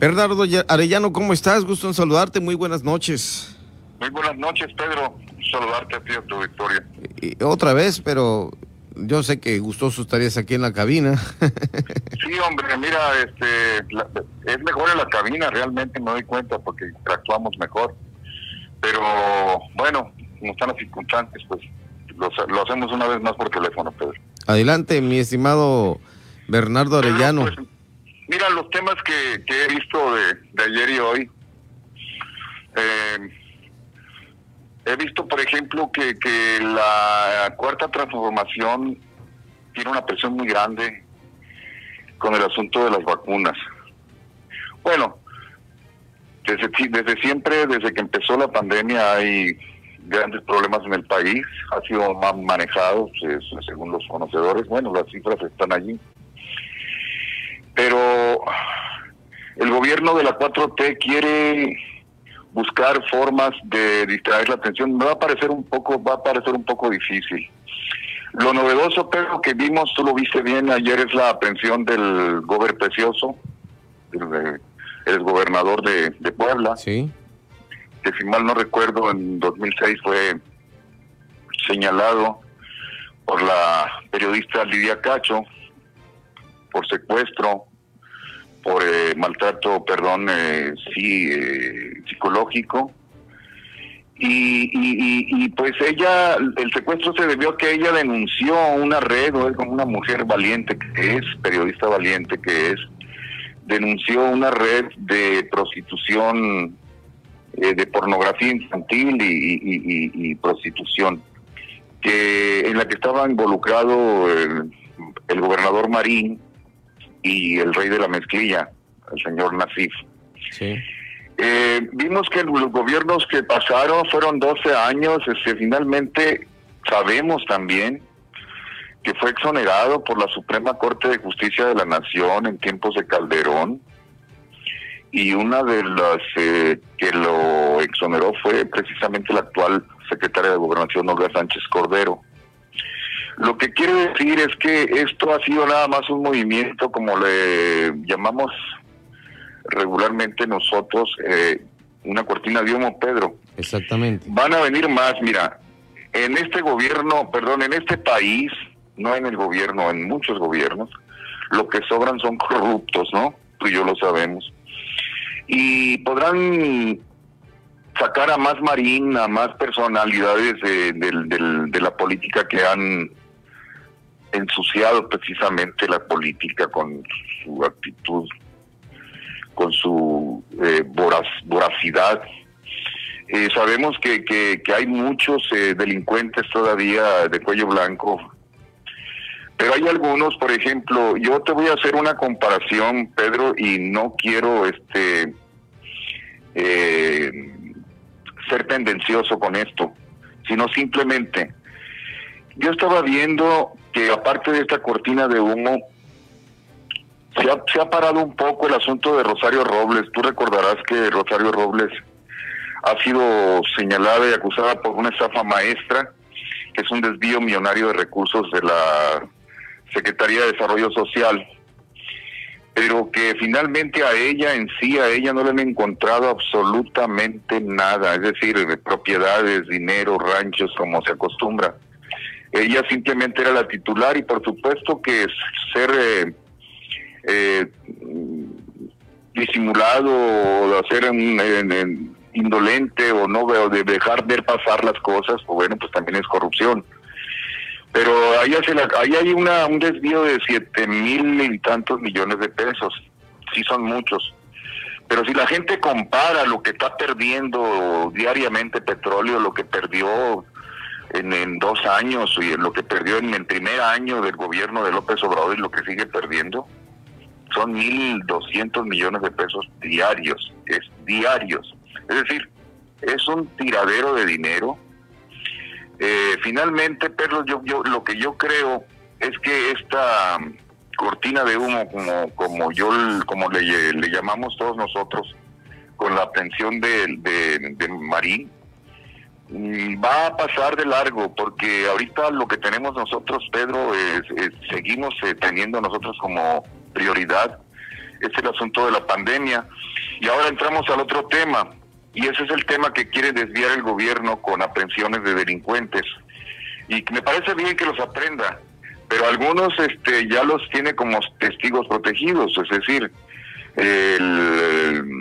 Bernardo Arellano, ¿cómo estás? Gusto en saludarte, muy buenas noches. Muy buenas noches, Pedro. Saludarte a ti, a tu Victoria. Y otra vez, pero yo sé que gustoso estarías aquí en la cabina. sí, hombre, mira, este, es mejor en la cabina, realmente me doy cuenta porque actuamos mejor. Pero bueno, como están las circunstancias, pues lo, hacemos una vez más por teléfono, Pedro. Adelante, mi estimado Bernardo Arellano. Pues, mira, los temas que, he visto de, ayer y hoy. Eh, he visto, por ejemplo, que, que la cuarta transformación tiene una presión muy grande con el asunto de las vacunas. Bueno, desde, desde siempre, desde que empezó la pandemia, hay grandes problemas en el país, ha sido más manejado, según los conocedores, bueno, las cifras están allí. Pero el gobierno de la 4T quiere buscar formas de distraer la atención. Me va a parecer un poco, va a parecer un poco difícil. Lo novedoso, pero que vimos, tú lo viste bien ayer, es la aprehensión del gober precioso, el, el gobernador de, de Puebla. Sí que si mal no recuerdo en 2006 fue señalado por la periodista Lidia Cacho por secuestro, por eh, maltrato, perdón, eh, sí, eh, psicológico. Y, y, pues ella, el secuestro se debió a que ella denunció una red, o es como una mujer valiente que es, periodista valiente que es, denunció una red de prostitución eh, de pornografía infantil y, prostitución, que en la que estaba involucrado el, gobernador Marín y el rey de la mezclilla, el señor Nasif. Eh, vimos que los gobiernos que pasaron fueron 12 años, este, finalmente sabemos también que fue exonerado por la Suprema Corte de Justicia de la Nación en tiempos de Calderón, y una de las eh, que lo exoneró fue precisamente la actual secretaria de Gobernación, Olga Sánchez Cordero. Lo que quiere decir es que esto ha sido nada más un movimiento, como le llamamos regularmente nosotros, eh, una cortina de humo, Pedro. Exactamente. Van a venir más, mira, en este gobierno, perdón, en este país, no en el gobierno, en muchos gobiernos, lo que sobran son corruptos, ¿no? Tú y yo lo sabemos y podrán sacar a más Marín, a más personalidades de, la política que han ensuciado precisamente la política con su actitud, con su eh, voracidad. Eh, sabemos que, que, hay muchos eh, delincuentes todavía de cuello blanco, pero hay algunos, por ejemplo, yo te voy a hacer una comparación, Pedro, y no quiero este eh, ser tendencioso con esto, sino simplemente, yo estaba viendo que aparte de esta cortina de humo, se ha, parado un poco el asunto de Rosario Robles. Tú recordarás que Rosario Robles ha sido señalada y acusada por una estafa maestra, que es un desvío millonario de recursos de la Secretaría de Desarrollo Social pero que finalmente a ella en sí, a ella no le han encontrado absolutamente nada, es decir, propiedades, dinero, ranchos, como se acostumbra. Ella simplemente era la titular y por supuesto que ser eh, eh, disimulado o hacer indolente o no o de dejar ver pasar las cosas, pues bueno, pues también es corrupción pero ahí, hace ahí hay una, un desvío de siete mil y tantos millones de pesos, sí son muchos. Pero si la gente compara lo que está perdiendo diariamente petróleo, lo que perdió en, en dos años y lo que perdió en el primer año del gobierno de López Obrador y lo que sigue perdiendo, son mil doscientos millones de pesos diarios, es diarios. Es decir, es un tiradero de dinero eh, finalmente, Pedro, yo, yo, lo que yo creo es que esta cortina de humo, como, como yo como le, le llamamos todos nosotros, con la atención de, de, Marín, mm, va a pasar de largo, porque ahorita lo que tenemos nosotros, Pedro, es, seguimos eh, teniendo nosotros como prioridad es el asunto de la pandemia. Y ahora entramos al otro tema, y ese es el tema que quiere desviar el gobierno con aprehensiones de delincuentes. Y me parece bien que los aprenda, pero algunos este, ya los tiene como testigos protegidos, es decir, el,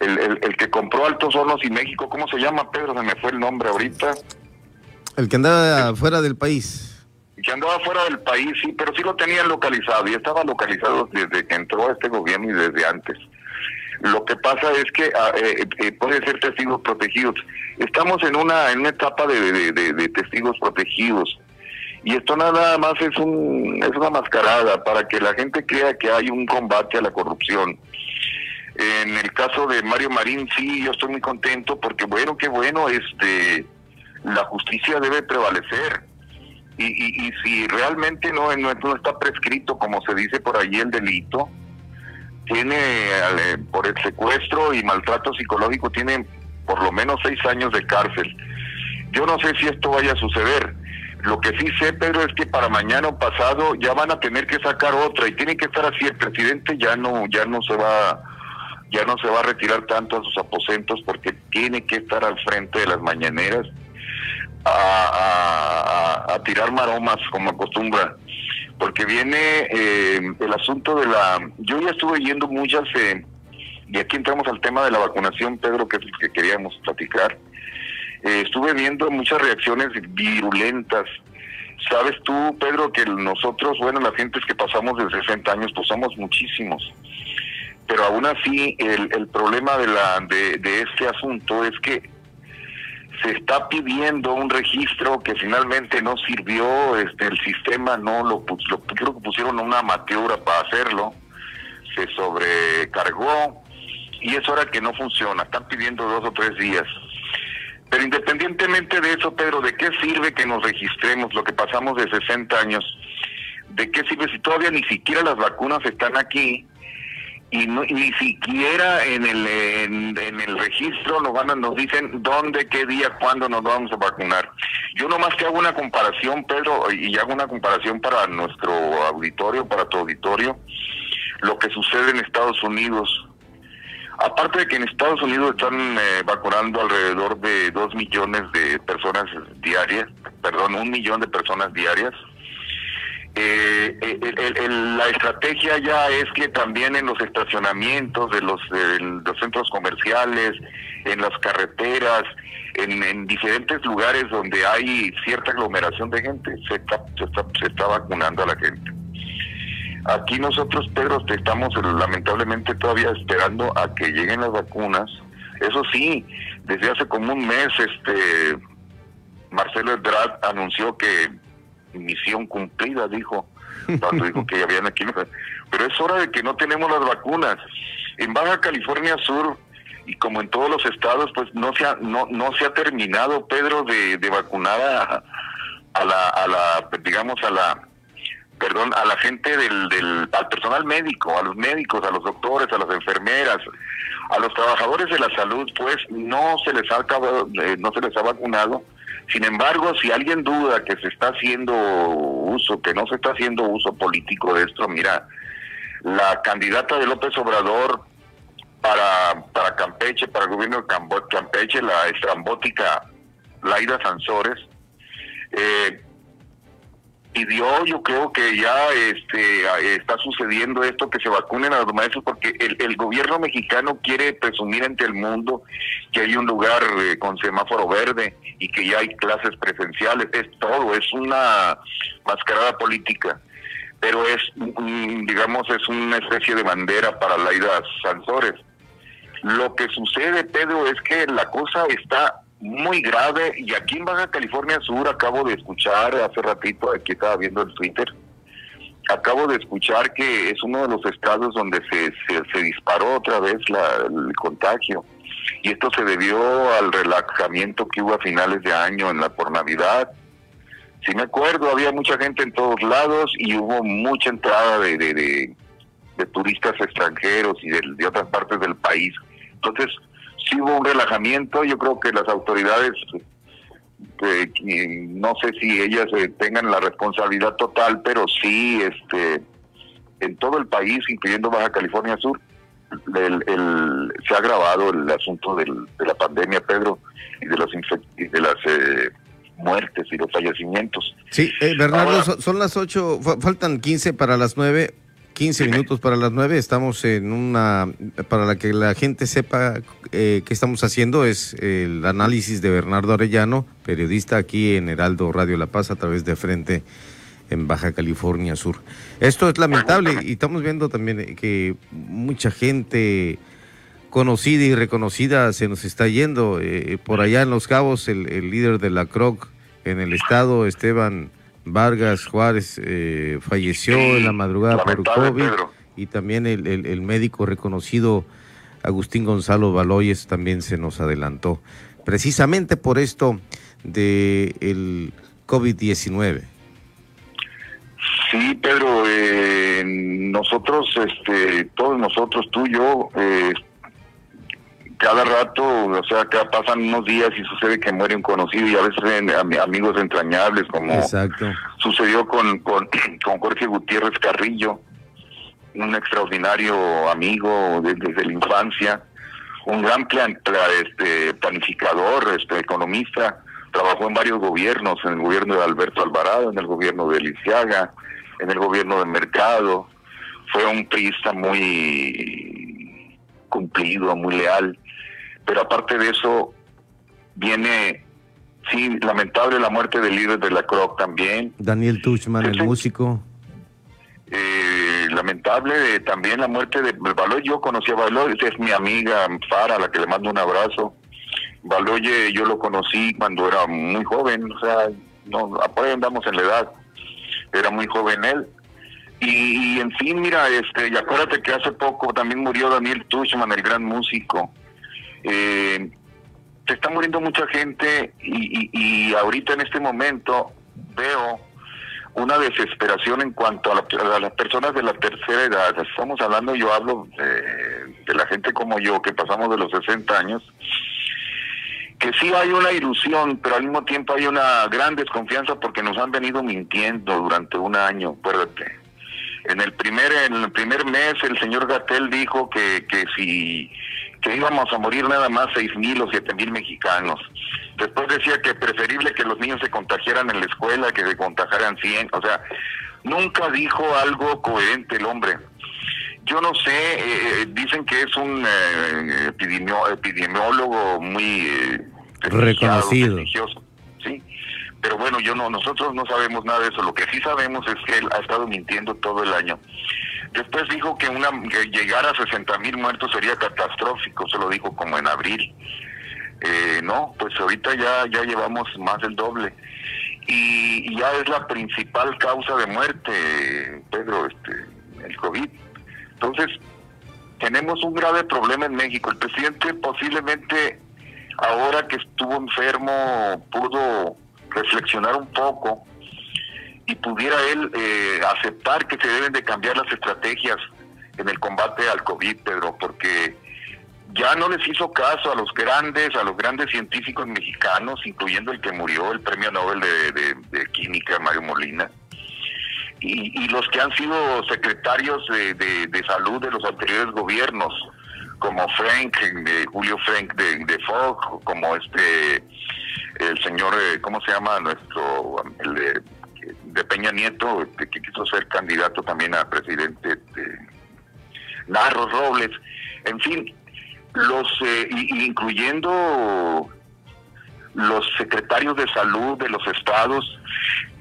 el, que compró Altos Hornos y México, ¿cómo se llama, Pedro? Se me fue el nombre ahorita. El que andaba fuera del país. Que andaba fuera del país, sí, pero sí lo tenían localizado y estaba localizado desde que entró este gobierno y desde antes. Lo que pasa es que ah, eh, eh, puede ser testigos protegidos. Estamos en una en una etapa de, de, testigos protegidos y esto nada más es un es una mascarada para que la gente crea que hay un combate a la corrupción. En el caso de Mario Marín sí, yo estoy muy contento porque bueno, qué bueno, este la justicia debe prevalecer. Y, y, si realmente no, está prescrito, como se dice por allí, el delito, tiene, eh, por el secuestro y maltrato psicológico, tiene por lo menos seis años de cárcel. Yo no sé si esto vaya a suceder. Lo que sí sé, Pedro, es que para mañana o pasado ya van a tener que sacar otra y tiene que estar así. El presidente ya no, ya no se va, ya no se va a retirar tanto a sus aposentos porque tiene que estar al frente de las mañaneras a, tirar maromas como acostumbra, porque viene eh, el asunto de la... Yo ya estuve yendo muchas, eh, y aquí entramos al tema de la vacunación, Pedro, que es el que queríamos platicar. Eh, estuve viendo muchas reacciones virulentas. Sabes tú, Pedro, que nosotros, bueno, las gentes que pasamos de 60 años, pues somos muchísimos. Pero aún así, el, el problema de, la, de, este asunto es que se está pidiendo un registro que finalmente no sirvió, este, el sistema no lo, lo creo que pusieron una amateur para hacerlo, se sobrecargó y es hora que no funciona, están pidiendo dos o tres días. Pero independientemente de eso, Pedro, ¿de qué sirve que nos registremos lo que pasamos de 60 años? ¿De qué sirve si todavía ni siquiera las vacunas están aquí? Y ni siquiera en el en, el registro nos van nos dicen dónde qué día cuándo nos vamos a vacunar. Yo nomás que hago una comparación Pedro y hago una comparación para nuestro auditorio para tu auditorio lo que sucede en Estados Unidos. Aparte de que en Estados Unidos están eh, vacunando alrededor de dos millones de personas diarias perdón un millón de personas diarias eh, eh la estrategia ya es que también en los estacionamientos de los, los centros comerciales, en las carreteras, en, diferentes lugares donde hay cierta aglomeración de gente, se está, se está, vacunando a la gente. Aquí nosotros, Pedro, estamos lamentablemente todavía esperando a que lleguen las vacunas. Eso sí, desde hace como un mes, este Marcelo Ebrard anunció que misión cumplida, dijo, cuando dijo que habían aquí. Pero es hora de que no tenemos las vacunas. En Baja California Sur, y como en todos los estados, pues no se ha, no, no se ha terminado, Pedro, de, de vacunar a, la, a la, digamos, a la, perdón, a la gente del, del, al personal médico, a los médicos, a los doctores, a las enfermeras, a los trabajadores de la salud, pues no se les ha acabado, eh, no se les ha vacunado sin embargo, si alguien duda que se está haciendo uso, que no se está haciendo uso político de esto, mira, la candidata de López Obrador para, para Campeche, para el gobierno de Campeche, la estrambótica Laida Sansores, eh, pidió, yo creo que ya este está sucediendo esto, que se vacunen a los maestros, porque el, gobierno mexicano quiere presumir ante el mundo que hay un lugar eh, con semáforo verde y que ya hay clases presenciales, es todo, es una mascarada política, pero es, digamos, es una especie de bandera para Laida Sansores. Lo que sucede, Pedro, es que la cosa está muy grave y aquí en Baja California Sur acabo de escuchar hace ratito, aquí estaba viendo el Twitter, acabo de escuchar que es uno de los estados donde se, se, disparó otra vez la, el contagio y esto se debió al relajamiento que hubo a finales de año en la por Navidad. Si me acuerdo, había mucha gente en todos lados y hubo mucha entrada de, de, de, turistas extranjeros y de, de otras partes del país. Entonces, sí hubo un relajamiento, yo creo que las autoridades, eh, no sé si ellas eh, tengan la responsabilidad total, pero sí, este, en todo el país, incluyendo Baja California Sur, el, se ha agravado el asunto del, de la pandemia, Pedro, y de, los de las eh, muertes y los fallecimientos. Sí, eh, Bernardo, son las 8, faltan 15 para las 9. 15 minutos para las 9, estamos en una, para la que la gente sepa eh, qué estamos haciendo, es el análisis de Bernardo Arellano, periodista aquí en Heraldo Radio La Paz a través de Frente en Baja California Sur. Esto es lamentable y estamos viendo también que mucha gente conocida y reconocida se nos está yendo. Eh, por allá en Los Cabos, el, líder de la CROC en el estado, Esteban Vargas Juárez, eh, falleció en la madrugada por COVID y también el, el, médico reconocido Agustín Gonzalo Baloyes también se nos adelantó. Precisamente por esto de el COVID-19. Sí, Pedro, eh, nosotros, este, todos nosotros, tú y yo, eh, cada rato, o sea, que pasan unos días y sucede que muere un conocido y a veces amigos entrañables, como sucedió con, con, con, Jorge Gutiérrez Carrillo, un extraordinario amigo desde, la infancia, un gran plan, este, planificador, este, economista, trabajó en varios gobiernos, en el gobierno de Alberto Alvarado, en el gobierno de Lisiaga, en el gobierno de Mercado, fue un priista muy cumplido, muy leal, pero aparte de eso viene, sí, lamentable la muerte del líder de la CROC también. Daniel Tuchman, el músico. Eh, lamentable también la muerte de Baloy, yo conocí a Baloy, es mi amiga Fara, a la que le mando un abrazo. Baloye yo lo conocí cuando era muy joven, o sea, no, apoyo andamos en la edad era muy joven él. Y, en fin, mira, este, y acuérdate que hace poco también murió Daniel Tuchman, el gran músico. Está muriendo mucha gente y, y, ahorita en este momento veo una desesperación en cuanto a, las personas de la tercera edad. Estamos hablando, yo hablo de, de, la gente como yo, que pasamos de los 60 años, que sí hay una ilusión, pero al mismo tiempo hay una gran desconfianza porque nos han venido mintiendo durante un año, acuérdate. En el primer en el primer mes el señor Gatel dijo que, que si que íbamos a morir nada más seis mil o siete mil mexicanos. Después decía que preferible que los niños se contagiaran en la escuela que se contagiaran 100. O sea, nunca dijo algo coherente el hombre. Yo no sé, eh, eh, dicen que es un eh, epidemiólogo muy reconocido. Sí, pero bueno, yo no, nosotros no sabemos nada de eso. Lo que sí sabemos es que él ha estado mintiendo todo el año. Después dijo que, una, llegar a 60 mil muertos sería catastrófico, se lo dijo como en abril. no, pues ahorita ya, ya llevamos más del doble. Y, y ya es la principal causa de muerte, Pedro, este, el COVID. Entonces, tenemos un grave problema en México. El presidente posiblemente, ahora que estuvo enfermo, pudo reflexionar un poco y pudiera él eh, aceptar que se deben de cambiar las estrategias en el combate al COVID, Pedro, porque ya no les hizo caso a los grandes, a los grandes científicos mexicanos, incluyendo el que murió, el premio Nobel de Química, Mario Molina y, los que han sido secretarios de, de, salud de los anteriores gobiernos, como Frank, Julio Frank de, de Fogg, como este, el señor, eh, ¿cómo se llama? Nuestro, Peña Nieto, este, que quiso ser candidato también a presidente, de Narros Robles, en fin, los, eh, incluyendo los secretarios de salud de los estados,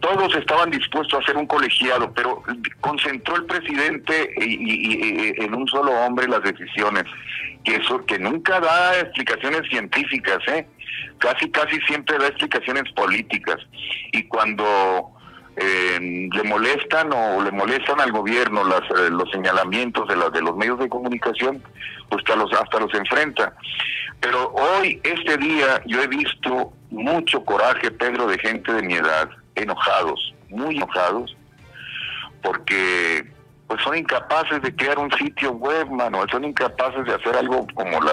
todos estaban dispuestos a hacer un colegiado, pero concentró el presidente y, en un solo hombre las decisiones, que eso que nunca da explicaciones científicas, ¿eh? casi casi siempre da explicaciones políticas y cuando eh, le molestan o le molestan al gobierno las, eh, los señalamientos de, de los medios de comunicación, pues hasta los, hasta los enfrenta. Pero hoy, este día, yo he visto mucho coraje, Pedro, de gente de mi edad, enojados, muy enojados, porque pues son incapaces de crear un sitio web, mano, son incapaces de hacer algo como la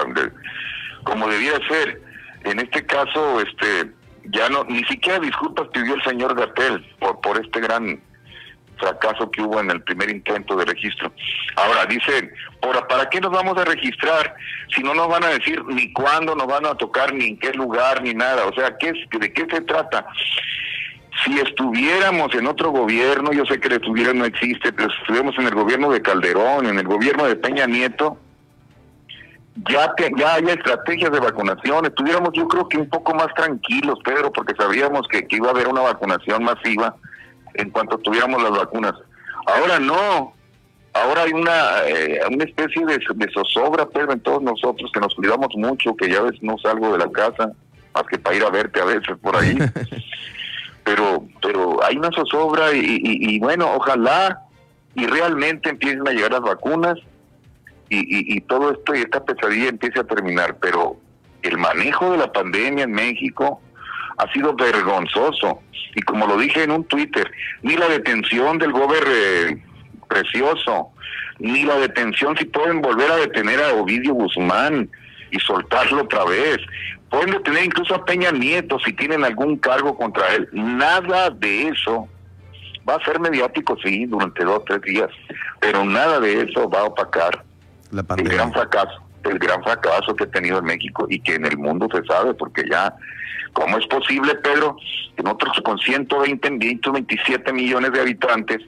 como debía ser. En este caso, este ya no ni siquiera disculpas pidió el señor Gatel por por este gran fracaso que hubo en el primer intento de registro. Ahora, dicen, ¿para, ¿para qué nos vamos a registrar si no nos van a decir ni cuándo nos van a tocar, ni en qué lugar, ni nada? O sea, ¿qué, ¿de qué se trata? Si estuviéramos en otro gobierno, yo sé que el estuviera no existe, pero si estuviéramos en el gobierno de Calderón, en el gobierno de Peña Nieto, ya que ya haya estrategias de vacunación, estuviéramos yo creo que un poco más tranquilos, Pedro, porque sabíamos que, que iba a haber una vacunación masiva en cuanto tuviéramos las vacunas. Ahora no, ahora hay una, eh, una especie de, de zozobra, Pedro, en todos nosotros, que nos cuidamos mucho, que ya ves, no salgo de la casa, más que para ir a verte a veces por ahí. pero pero hay una zozobra y, y, y bueno, ojalá y realmente empiecen a llegar las vacunas y, y, y todo esto y esta pesadilla empiece a terminar, pero el manejo de la pandemia en México ha sido vergonzoso y como lo dije en un Twitter, ni la detención del gobernador precioso, ni la detención si pueden volver a detener a Ovidio Guzmán y soltarlo otra vez. Pueden detener incluso a Peña Nieto si tienen algún cargo contra él. Nada de eso va a ser mediático, sí, durante dos tres días, pero nada de eso va a opacar La el gran fracaso, el gran fracaso que ha tenido en México y que en el mundo se sabe, porque ya, ¿cómo es posible, Pedro, que nosotros con 120, 127 millones de habitantes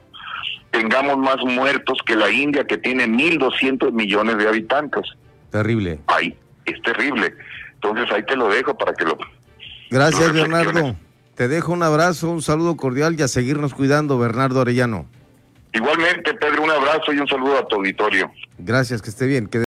tengamos más muertos que la India, que tiene 1.200 millones de habitantes? Terrible. Ay, es terrible. Entonces ahí te lo dejo para que lo... Gracias. Bernardo. Te dejo un abrazo, un saludo cordial y a seguirnos cuidando, Bernardo Arellano. Igualmente, Pedro, un abrazo y un saludo a tu auditorio. Gracias, que esté bien. Que